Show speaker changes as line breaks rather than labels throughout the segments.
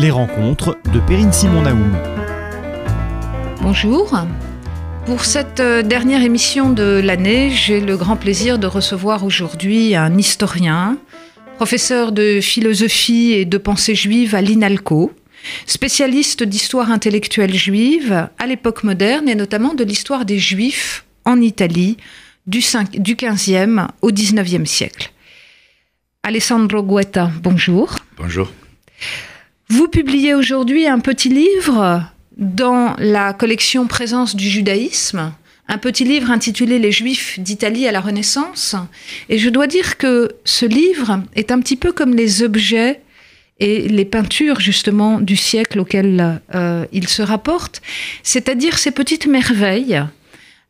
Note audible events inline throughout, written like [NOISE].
Les rencontres de Perrine Simon Naoum.
Bonjour. Pour cette euh, dernière émission de l'année, j'ai le grand plaisir de recevoir aujourd'hui un historien, professeur de philosophie et de pensée juive à l'INALCO, spécialiste d'histoire intellectuelle juive à l'époque moderne et notamment de l'histoire des juifs en Italie du, 5, du 15e au 19e siècle. Alessandro Guetta, bonjour.
Bonjour.
Vous publiez aujourd'hui un petit livre dans la collection Présence du judaïsme, un petit livre intitulé Les Juifs d'Italie à la Renaissance. Et je dois dire que ce livre est un petit peu comme les objets et les peintures justement du siècle auquel euh, il se rapporte, c'est-à-dire ces petites merveilles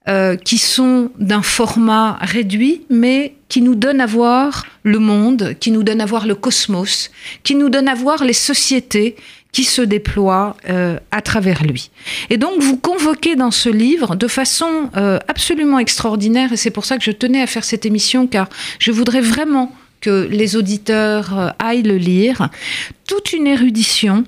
euh, qui sont d'un format réduit, mais qui nous donnent à voir le monde, qui nous donnent à voir le cosmos, qui nous donnent à voir les sociétés qui se déploient euh, à travers lui. Et donc vous convoquez dans ce livre de façon euh, absolument extraordinaire, et c'est pour ça que je tenais à faire cette émission, car je voudrais vraiment que les auditeurs euh, aillent le lire, toute une érudition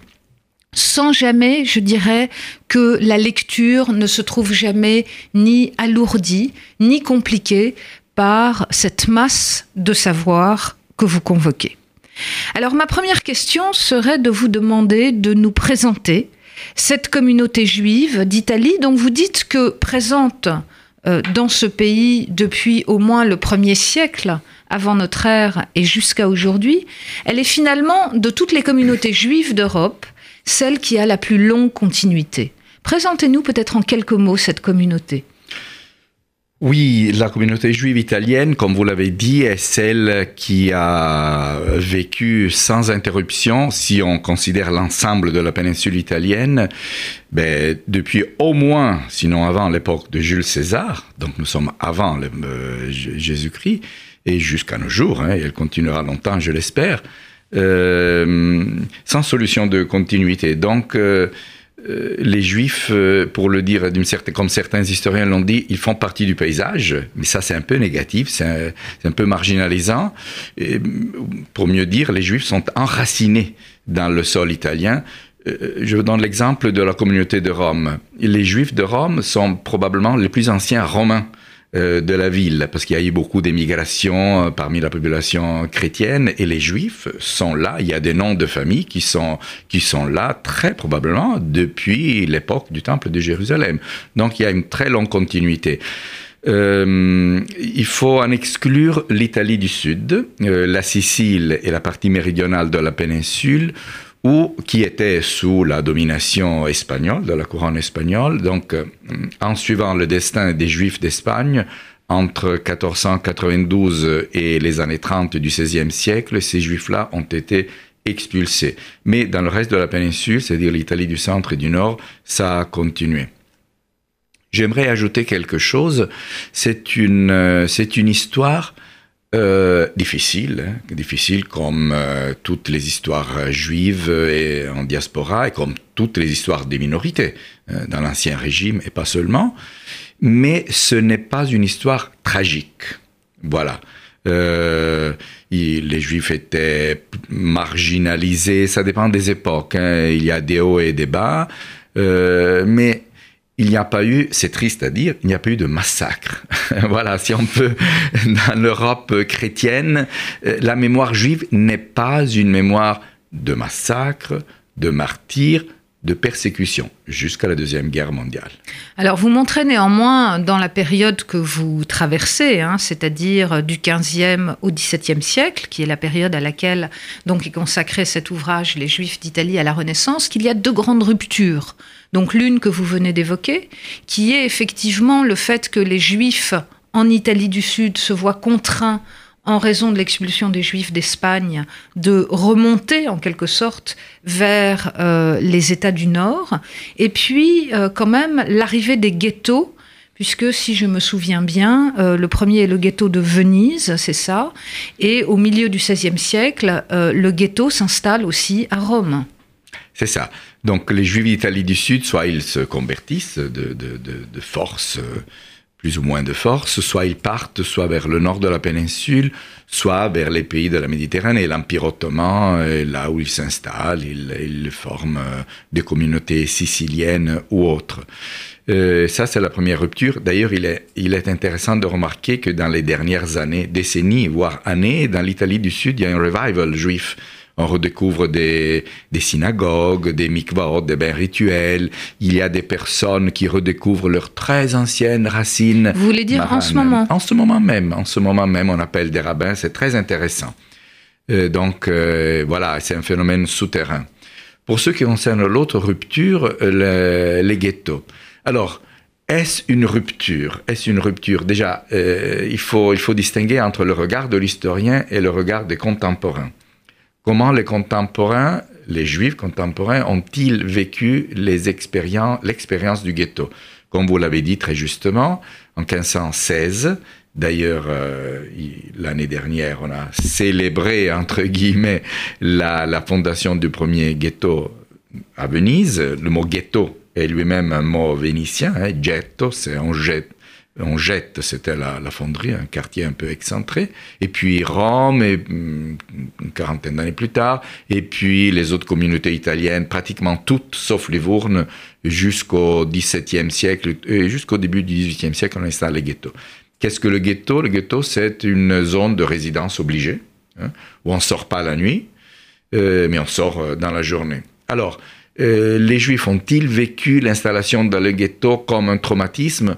sans jamais, je dirais, que la lecture ne se trouve jamais ni alourdie, ni compliquée par cette masse de savoir que vous convoquez. Alors ma première question serait de vous demander de nous présenter cette communauté juive d'Italie dont vous dites que présente euh, dans ce pays depuis au moins le premier siècle avant notre ère et jusqu'à aujourd'hui, elle est finalement de toutes les communautés juives d'Europe celle qui a la plus longue continuité. Présentez-nous peut-être en quelques mots cette communauté.
Oui, la communauté juive italienne, comme vous l'avez dit, est celle qui a vécu sans interruption, si on considère l'ensemble de la péninsule italienne, ben, depuis au moins, sinon avant l'époque de Jules César, donc nous sommes avant euh, Jésus-Christ, et jusqu'à nos jours, hein, et elle continuera longtemps, je l'espère. Euh, sans solution de continuité. Donc, euh, euh, les Juifs, pour le dire comme certains historiens l'ont dit, ils font partie du paysage, mais ça c'est un peu négatif, c'est un, peu marginalisant. Pour mieux dire, les Juifs sont enracinés dans le sol italien. Je vous donne l'exemple de la communauté de Rome. Les Juifs de Rome sont probablement les plus anciens Romains. Euh, de la ville, parce qu'il y a eu beaucoup d'émigration euh, parmi la population chrétienne, et les juifs sont là, il y a des noms de familles qui sont, qui sont là très probablement depuis l'époque du temple de Jérusalem. Donc il y a une très longue continuité. Euh, il faut en exclure l'Italie du Sud, la Sicile et la partie méridionale de la péninsule, ou qui était sous la domination espagnole, de la couronne espagnole. Donc, euh, en suivant le destin des Juifs d'Espagne, entre 1492 et les années 30 du XVIe siècle, ces Juifs-là ont été expulsés. Mais dans le reste de la péninsule, c'est-à-dire l'Italie du centre et du nord, ça a continué. J'aimerais ajouter quelque chose. C'est une, euh, c'est une histoire euh, difficile, hein, difficile comme euh, toutes les histoires juives et en diaspora et comme toutes les histoires des minorités euh, dans l'ancien régime et pas seulement. Mais ce n'est pas une histoire tragique. Voilà. les juifs étaient marginalisés, ça dépend des époques. Hein. Il y a des hauts et des bas. mais il n'y a pas eu, c'est triste à dire, il n'y a pas eu de massacre. [LAUGHS] voilà, si on peut, [LAUGHS] dans l'Europe chrétienne, euh, la mémoire juive n'est pas une mémoire de massacre, de martyrs, de persécution jusqu'à la Deuxième Guerre mondiale.
Alors vous montrez néanmoins dans la période que vous traversez, hein, c'est-à-dire du 15e au 17e siècle, qui est la période à laquelle donc est consacré cet ouvrage Les Juifs d'Italie à la Renaissance, qu'il y a deux grandes ruptures donc l'une que vous venez d'évoquer, qui est effectivement le fait que les Juifs en Italie du Sud se voient contraints en raison de l'expulsion des Juifs d'Espagne, de remonter en quelque sorte vers euh, les États du Nord, et puis euh, quand même l'arrivée des ghettos, puisque si je me souviens bien, euh, le premier est le ghetto de Venise, c'est ça, et au milieu du XVIe siècle, le ghetto s'installe aussi à Rome.
C'est ça. Donc les Juifs d'Italie du Sud, soit ils se convertissent de, force, plus ou moins de force, soit ils partent soit vers le nord de la péninsule, soit vers les pays de la Méditerranée. L'Empire ottoman, là où ils s'installent, ils, forment euh, des communautés siciliennes ou autres. Euh, ça, c'est la première rupture. D'ailleurs, il est, il est intéressant de remarquer que dans les dernières années, décennies, voire années, dans l'Italie du Sud, il y a un revival juif on redécouvre des, synagogues, des mikvaot, des bains rituels. Il y a des personnes qui redécouvrent leurs très anciennes racines.
Vous voulez dire en ce moment?
En ce moment même. En ce moment même, on appelle des rabbins. C'est très intéressant. Euh, donc euh, voilà, c'est un phénomène souterrain. Pour ce qui concerne l'autre rupture, les ghettos. Alors, est-ce une rupture? Est-ce une rupture? Déjà, euh, il, faut, il faut distinguer entre le regard de l'historien et le regard des contemporains. Comment les contemporains, les juifs contemporains, ont-ils vécu l'expérience du ghetto? Comme vous l'avez dit très justement, en 1516, D'ailleurs, euh, l'année dernière, on a célébré, entre guillemets, la, fondation du premier ghetto à Venise. Le mot ghetto est lui-même un mot vénitien. Hein, ghetto, c'est on jette, on jette, c'était la, fonderie, un quartier un peu excentré. Et puis Rome, et, mm, une quarantaine d'années plus tard, et puis les autres communautés italiennes, pratiquement toutes, sauf Livourne, jusqu'au XVIIe siècle, et jusqu'au début du XVIIIe siècle, on installe les ghettos. Qu'est-ce que le ghetto? Le ghetto, c'est une zone de résidence obligée, hein, où on ne sort pas la nuit, euh, mais on sort euh, dans la journée. Alors, euh, les Juifs ont-ils vécu l'installation dans le ghetto comme un traumatisme?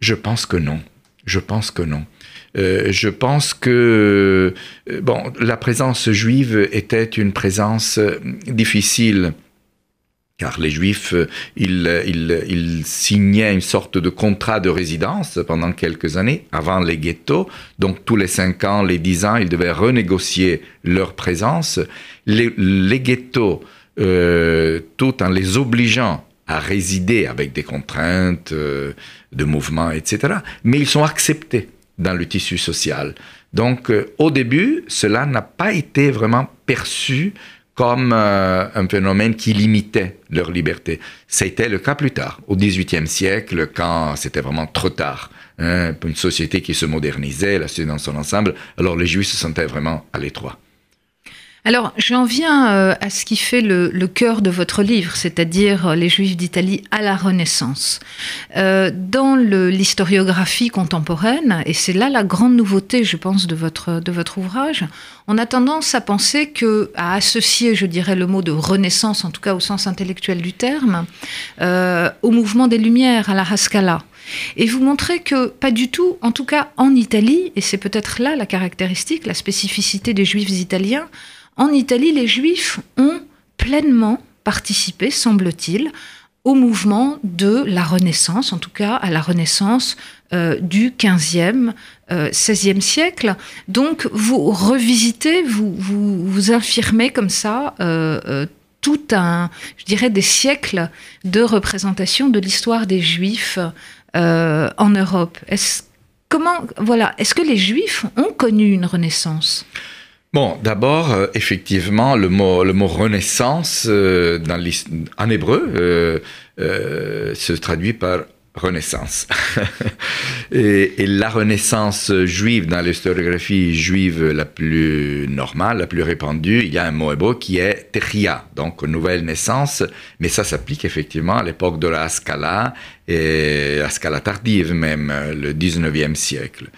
Je pense que non. Je pense que non. Euh, je pense que euh, bon, la présence juive était une présence euh, difficile car les Juifs, ils, ils, signaient une sorte de contrat de résidence pendant quelques années, avant les ghettos. Donc tous les cinq ans, les dix ans, ils devaient renégocier leur présence. Les ghettos, tout en les obligeant à résider avec des contraintes euh, de mouvement, etc. Mais ils sont acceptés dans le tissu social. Donc, euh, au début, cela n'a pas été vraiment perçu comme euh, un phénomène qui limitait leur liberté. C'était le cas plus tard, au XVIIIe siècle, quand c'était vraiment trop tard. Hein, une société qui se modernisait, la société dans son ensemble, alors les Juifs se sentaient vraiment à l'étroit.
Alors, j'en viens euh, à ce qui fait le, cœur de votre livre, c'est-à-dire euh, les Juifs d'Italie à la Renaissance. Euh, dans l'historiographie contemporaine, et c'est là la grande nouveauté, je pense, de votre, ouvrage, on a tendance à penser que, à associer, je dirais, le mot de Renaissance, en tout cas au sens intellectuel du terme, au mouvement des Lumières, à la Rascala. Et vous montrez que pas du tout, en tout cas en Italie, et c'est peut-être là la caractéristique, la spécificité des Juifs italiens, en Italie, les Juifs ont pleinement participé, semble-t-il, au mouvement de la Renaissance, en tout cas à la Renaissance euh, du 15e, 16e euh, siècle. Donc vous revisitez, vous, vous, infirmez comme ça euh, tout un, je dirais, des siècles de représentation de l'histoire des Juifs en Europe. Comment, voilà, est-ce que les Juifs ont connu une Renaissance?
Bon, d'abord, euh, effectivement, le mot, le mot renaissance euh, dans en hébreu euh, se traduit par renaissance. [LAUGHS] et, la renaissance juive, dans l'historiographie juive la plus normale, la plus répandue, il y a un mot hébreu qui est techia, donc nouvelle naissance, mais ça s'applique effectivement à l'époque de la Scala, et la Scala tardive même, le 19e siècle.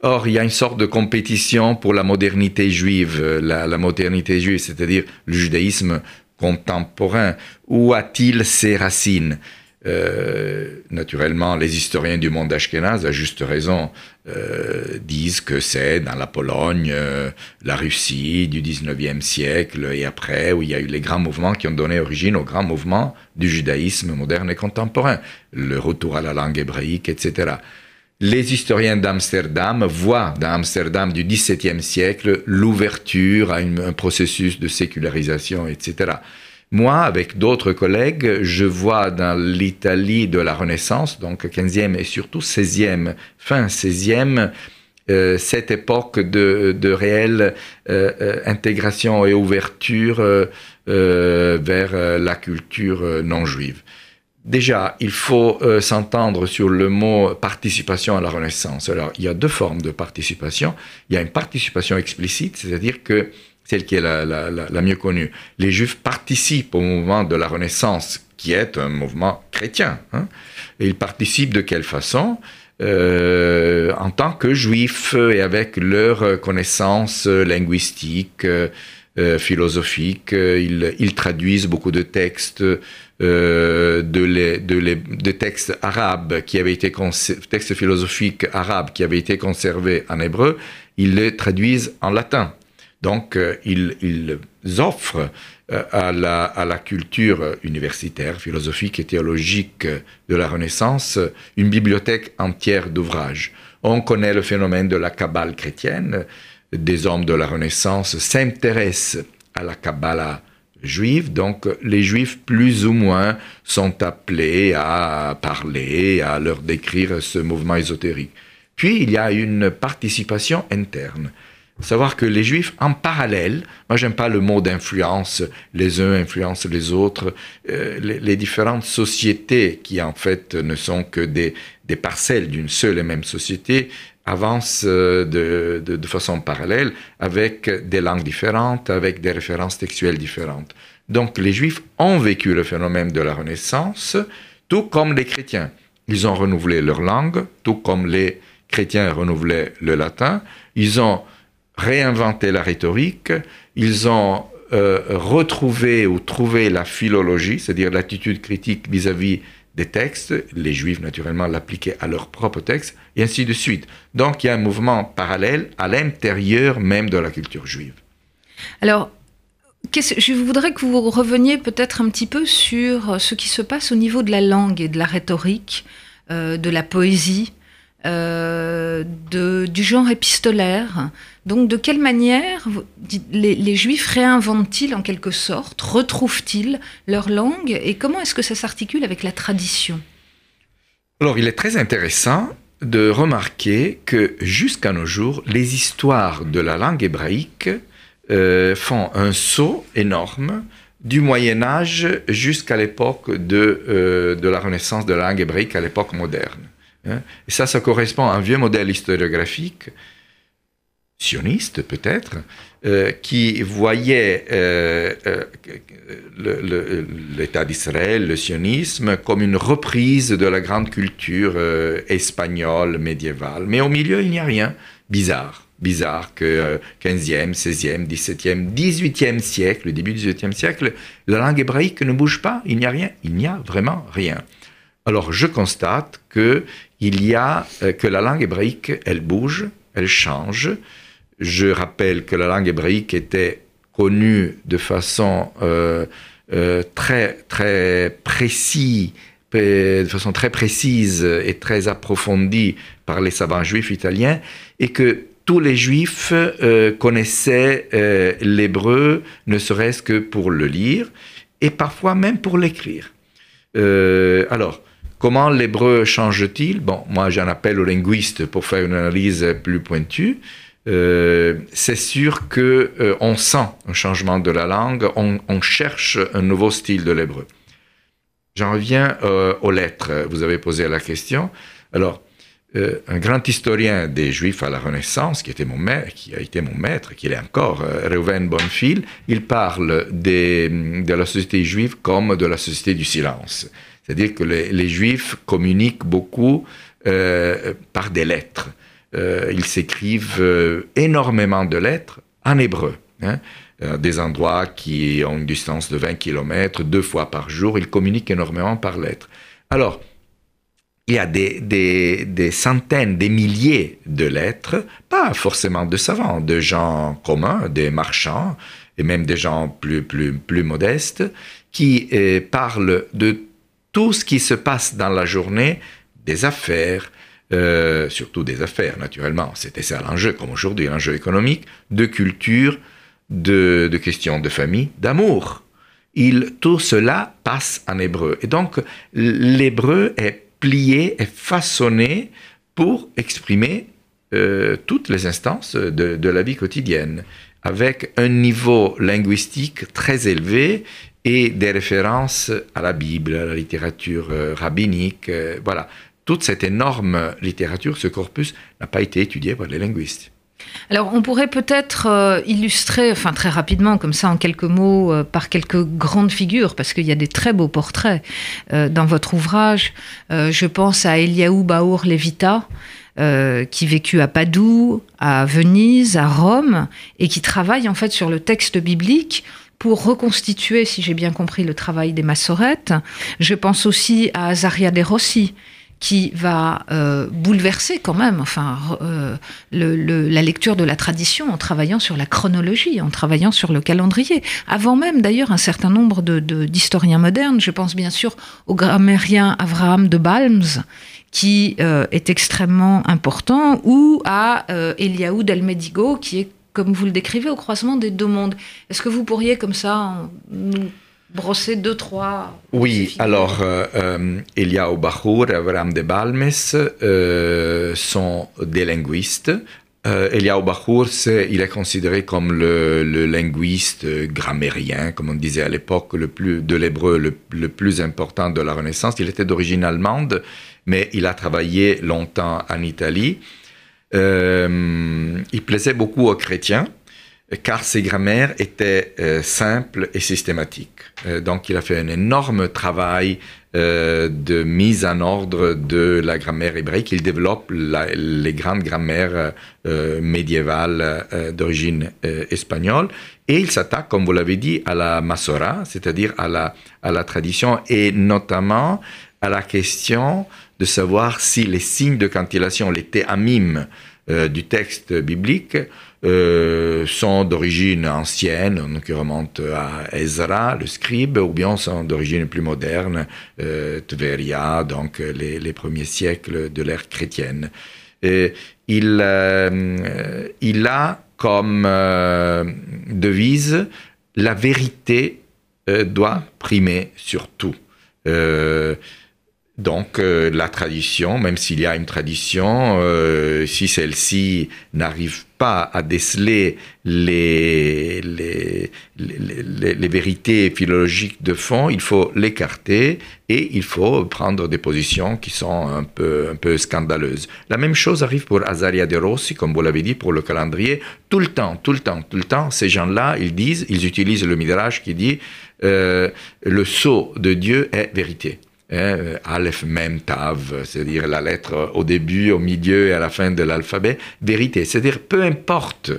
Or, il y a une sorte de compétition pour la modernité juive, la, modernité juive, c'est-à-dire le judaïsme contemporain. Où a-t-il ses racines? Euh, naturellement, les historiens du monde ashkénaze, à juste raison, euh, disent que c'est dans la Pologne, euh, la Russie du 19e siècle et après, où il y a eu les grands mouvements qui ont donné origine aux grands mouvements du judaïsme moderne et contemporain, le retour à la langue hébraïque, etc les historiens d'Amsterdam voient dans Amsterdam du XVIIe siècle l'ouverture à un processus de sécularisation, etc. Moi, avec d'autres collègues, je vois dans l'Italie de la Renaissance, donc 15e et surtout 16e, fin 16e, euh, cette époque de, réelle euh, euh, intégration et ouverture vers la culture non juive. Déjà, il faut euh, s'entendre sur le mot participation à la Renaissance. Alors, il y a deux formes de participation. Il y a une participation explicite, c'est-à-dire que celle qui est la, mieux connue. Les Juifs participent au mouvement de la Renaissance, qui est un mouvement chrétien. Hein. Ils participent de quelle façon? Euh, En tant que Juifs et avec leurs connaissances linguistiques, euh, philosophiques. Ils, traduisent beaucoup de textes euh, de, les, de, les, textes arabes qui avaient été textes philosophiques arabes qui avaient été conservés en hébreu, ils les traduisent en latin. Donc, euh, ils, ils, offrent euh, à, la, à, la, culture universitaire, philosophique et théologique de la Renaissance une bibliothèque entière d'ouvrages. On connaît le phénomène de la Kabbale chrétienne. Des hommes de la Renaissance s'intéressent à la Kabbalah Donc les juifs, plus ou moins, sont appelés à parler, à leur décrire ce mouvement ésotérique. Puis il y a une participation interne. Savoir que les juifs, en parallèle, moi j'aime pas le mot d'influence, les uns influencent les autres, euh, les, différentes sociétés qui en fait ne sont que des parcelles d'une seule et même société avance euh, de, de, façon parallèle avec des langues différentes, avec des références textuelles différentes. Donc les Juifs ont vécu le phénomène de la Renaissance, tout comme les chrétiens. Ils ont renouvelé leur langue, tout comme les chrétiens renouvelaient le latin. Ils ont réinventé la rhétorique. Ils ont euh, retrouvé ou trouvé la philologie, c'est-à-dire l'attitude critique vis-à-vis -vis des textes, les juifs naturellement l'appliquaient à leurs propres textes, et ainsi de suite. Donc il y a un mouvement parallèle à l'intérieur même de la culture juive.
Alors, je voudrais que vous reveniez peut-être un petit peu sur ce qui se passe au niveau de la langue et de la rhétorique, euh, de la poésie, euh, de, du genre épistolaire. Donc de quelle manière les, Juifs réinventent-ils en quelque sorte, retrouvent-ils leur langue et comment est-ce que ça s'articule avec la tradition?
Alors il est très intéressant de remarquer que jusqu'à nos jours, les histoires de la langue hébraïque euh, font un saut énorme du Moyen Âge jusqu'à l'époque de, euh, de la Renaissance de la langue hébraïque à l'époque moderne. Hein. Et ça, ça correspond à un vieux modèle historiographique, sioniste peut-être, euh, qui voyait euh, euh, l'État d'Israël, le sionisme, comme une reprise de la grande culture espagnole médiévale. Mais au milieu, il n'y a rien. Bizarre. Bizarre que 15e, 16e, 17e, 18e siècle, le début du 18e siècle, la langue hébraïque ne bouge pas, il n'y a rien, il n'y a vraiment rien. Alors je constate que il y a que la langue hébraïque, elle bouge, elle change. Je rappelle que la langue hébraïque était connue de façon euh, euh, très très précise, de façon très précise et très approfondie par les savants juifs italiens, et que tous les juifs connaissaient l'hébreu, ne serait-ce que pour le lire, et parfois même pour l'écrire. alors, Comment l'hébreu change-t-il? Bon, moi j'en appelle aux linguistes pour faire une analyse plus pointue. Euh, c'est sûr que euh, on sent un changement de la langue, on, cherche un nouveau style de l'hébreu. J'en reviens euh, aux lettres. Vous avez posé la question. Alors, un grand historien des Juifs à la Renaissance, qui était mon maître, qui a été mon maître, qui est encore, Reuven Bonfil, il parle de la société juive comme de la société du silence. C'est-à-dire que les, Juifs communiquent beaucoup par des lettres. Euh, ils s'écrivent euh, énormément de lettres en hébreu. Hein. des endroits qui ont une distance de 20 km, deux fois par jour, ils communiquent énormément par lettres. Alors, il y a des, centaines, des milliers de lettres, pas forcément de savants, de gens communs, des marchands, et même des gens plus modestes, qui parlent de tout ce qui se passe dans la journée, des affaires, euh, surtout des affaires naturellement, c'était ça l'enjeu, comme aujourd'hui l'enjeu économique, de culture, de, questions de famille, d'amour. Tout cela passe en hébreu. Et donc l'hébreu est plié, est façonné pour exprimer euh, toutes les instances de, la vie quotidienne, avec un niveau linguistique très élevé et des références à la Bible, à la littérature euh, rabbinique. Voilà. Toute cette énorme littérature, ce corpus, n'a pas été étudié par les linguistes.
Alors, on pourrait peut-être euh, illustrer, enfin très rapidement, comme ça, en quelques mots, par quelques grandes figures, parce qu'il y a des très beaux portraits dans votre ouvrage. je pense à Eliaou Baour Levita, qui vécut à Padoue, à Venise, à Rome, et qui travaille en fait sur le texte biblique pour reconstituer, si j'ai bien compris, le travail des massorettes. Je pense aussi à Azaria de Rossi, qui va euh, bouleverser quand même enfin, euh, la lecture de la tradition en travaillant sur la chronologie, en travaillant sur le calendrier. Avant même d'ailleurs un certain nombre d'historiens de, modernes, je pense bien sûr au grammairien Abraham de Balms, qui euh, est extrêmement important, ou à Eliaou del Medigo, qui est comme vous le décrivez, au croisement des deux mondes. Est-ce que vous pourriez, comme ça, nous brosser deux, trois
Oui, alors, euh, euh, Elia Obachour et Abraham de Balmes euh, sont des linguistes. Euh, Elia Obachour, il est considéré comme le, linguiste grammairien, comme on disait à l'époque, le plus, de l'hébreu le, le, plus important de la Renaissance. Il était d'origine allemande, mais il a travaillé longtemps en Italie. Euh, il plaisait beaucoup aux chrétiens car ses grammaires étaient euh, simples et systématiques. Euh, donc il a fait un énorme travail de mise en ordre de la grammaire hébraïque. Il développe les grandes grammaires médiévales d'origine espagnole et il s'attaque, comme vous l'avez dit, à la Masora, c'est-à-dire à la, à la tradition et notamment à la question de savoir si les signes de cantillation, les théamim euh, du texte biblique, euh, sont d'origine ancienne, qui remontent à Ezra, le scribe, ou bien sont d'origine plus moderne, euh, Tveria, donc les, premiers siècles de l'ère chrétienne. Il, il a comme devise la vérité doit primer sur tout. Donc euh, la tradition, même s'il y a une tradition, euh, si celle-ci n'arrive pas à déceler les, les, les, les, vérités philologiques de fond, il faut l'écarter et il faut prendre des positions qui sont un peu, un peu scandaleuses. La même chose arrive pour Azaria de Rossi, comme vous l'avez dit, pour le calendrier. Tout le temps, tout le temps, tout le temps, ces gens-là, ils disent, ils utilisent le Midrash qui dit euh, le sceau de Dieu est vérité. Hein, Aleph, Mem, Tav, c'est-à-dire la lettre au début, au milieu et à la fin de l'alphabet, vérité. C'est-à-dire, peu importe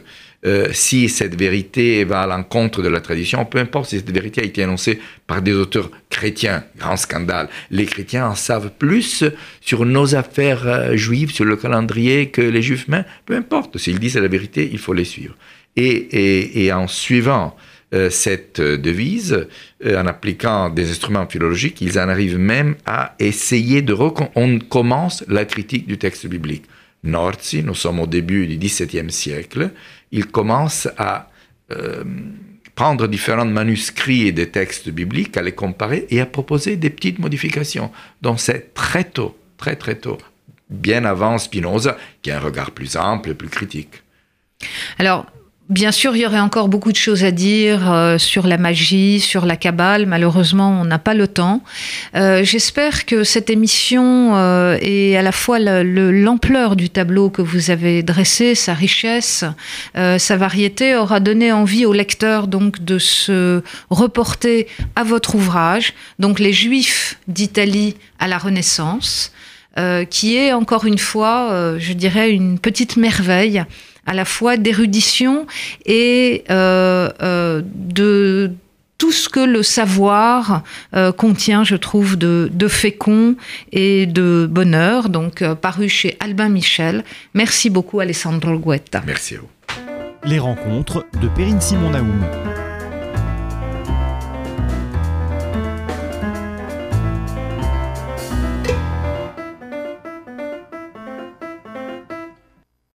euh, si cette vérité va à l'encontre de la tradition, peu importe si cette vérité a été annoncée par des auteurs chrétiens, grand scandale. Les chrétiens en savent plus sur nos affaires euh, juives, sur le calendrier que les juifs, mais peu importe. S'ils disent la vérité, il faut les suivre. Et, en suivant euh, cette devise, euh, en appliquant des instruments philologiques, ils en arrivent même à essayer de... On commence la critique du texte biblique. Norzi, nous sommes au début du XVIIe siècle, il commence à euh, prendre différents manuscrits et des textes bibliques, à les comparer et à proposer des petites modifications. Donc c'est très tôt, très très tôt, bien avant Spinoza, qui a un regard plus ample et plus critique.
Alors, Bien sûr, il y aurait encore beaucoup de choses à dire euh, sur la magie, sur la cabale. Malheureusement, on n'a pas le temps. Euh, j'espère que cette émission euh, et à la fois l'ampleur du tableau que vous avez dressé, sa richesse, sa variété, aura donné envie aux lecteurs donc de se reporter à votre ouvrage, donc les Juifs d'Italie à la Renaissance, qui est encore une fois, je dirais, une petite merveille à la fois d'érudition et euh, euh, de tout ce que le savoir euh, contient, je trouve, de, fécond et de bonheur. Donc, paru chez Albin Michel. Merci beaucoup, Alessandro Guetta.
Merci à vous.
Les rencontres de Perrine Simon Naoum.